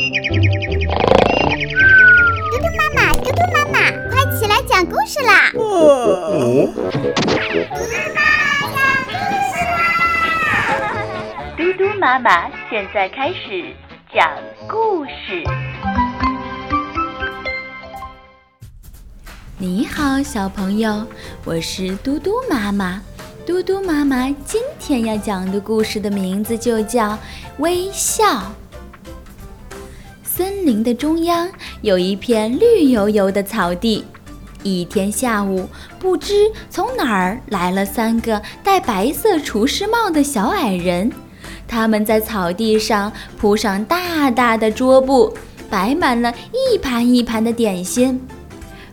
嘟嘟妈妈，嘟嘟妈妈，快起来讲故事啦！嘟嘟妈妈现在开始讲故事。你好，小朋友，我是嘟嘟妈妈。嘟嘟妈妈今天要讲的故事的名字就叫《微笑》。林的中央有一片绿油油的草地。一天下午，不知从哪儿来了三个戴白色厨师帽的小矮人。他们在草地上铺上大大的桌布，摆满了一盘一盘的点心。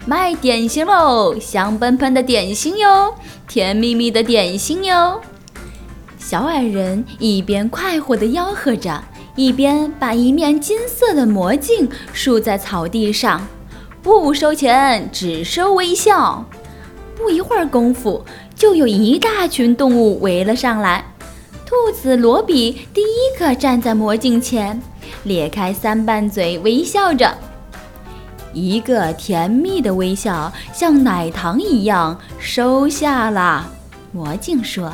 卖点心喽，香喷喷的点心哟，甜蜜蜜的点心哟。小矮人一边快活地吆喝着，一边把一面金色的魔镜竖在草地上。不收钱，只收微笑。不一会儿功夫，就有一大群动物围了上来。兔子罗比第一个站在魔镜前，咧开三瓣嘴，微笑着。一个甜蜜的微笑，像奶糖一样收下了。魔镜说：“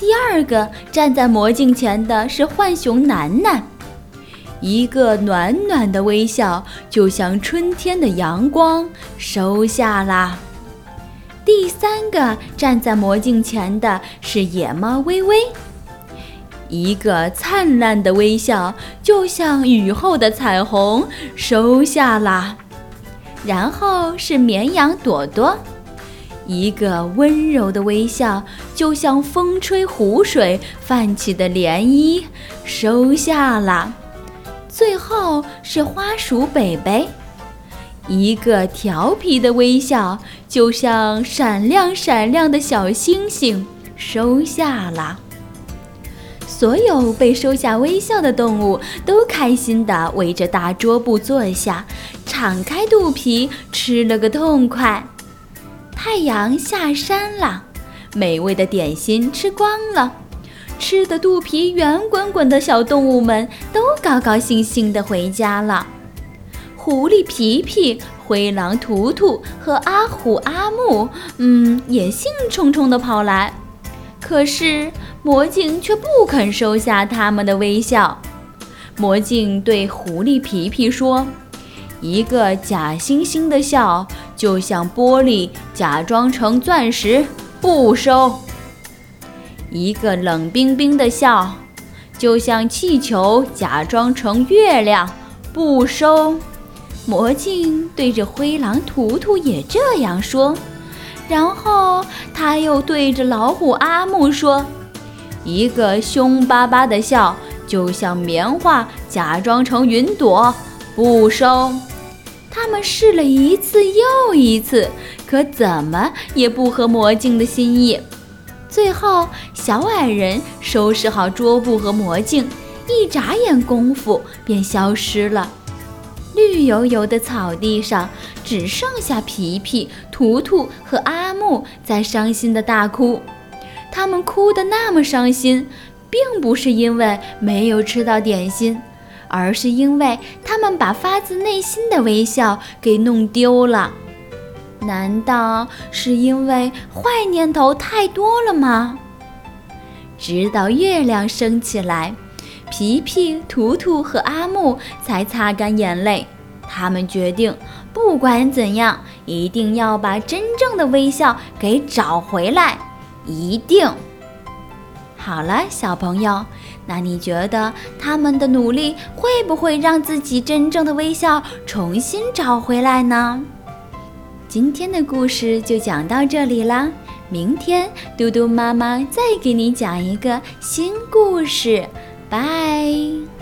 第二个站在魔镜前的是浣熊楠楠，一个暖暖的微笑，就像春天的阳光，收下了。”第三个站在魔镜前的是野猫微微，一个灿烂的微笑，就像雨后的彩虹，收下了。然后是绵羊朵朵，一个温柔的微笑，就像风吹湖水泛起的涟漪，收下了。最后是花鼠北北，一个调皮的微笑，就像闪亮闪亮的小星星，收下了。所有被收下微笑的动物都开心地围着大桌布坐下，敞开肚皮吃了个痛快。太阳下山了，美味的点心吃光了，吃的肚皮圆滚滚的小动物们都高高兴兴地回家了。狐狸皮皮、灰狼图图和阿虎阿木，嗯，也兴冲冲地跑来。可是魔镜却不肯收下他们的微笑。魔镜对狐狸皮皮说：“一个假惺惺的笑，就像玻璃假装成钻石，不收；一个冷冰冰的笑，就像气球假装成月亮，不收。”魔镜对着灰狼图图也这样说。然后他又对着老虎阿木说：“一个凶巴巴的笑，就像棉花假装成云朵，不收。”他们试了一次又一次，可怎么也不合魔镜的心意。最后，小矮人收拾好桌布和魔镜，一眨眼功夫便消失了。绿油油的草地上，只剩下皮皮、图图和阿木在伤心的大哭。他们哭得那么伤心，并不是因为没有吃到点心，而是因为他们把发自内心的微笑给弄丢了。难道是因为坏念头太多了吗？直到月亮升起来。皮皮、图图和阿木才擦干眼泪。他们决定，不管怎样，一定要把真正的微笑给找回来。一定。好了，小朋友，那你觉得他们的努力会不会让自己真正的微笑重新找回来呢？今天的故事就讲到这里啦。明天嘟嘟妈妈再给你讲一个新故事。拜。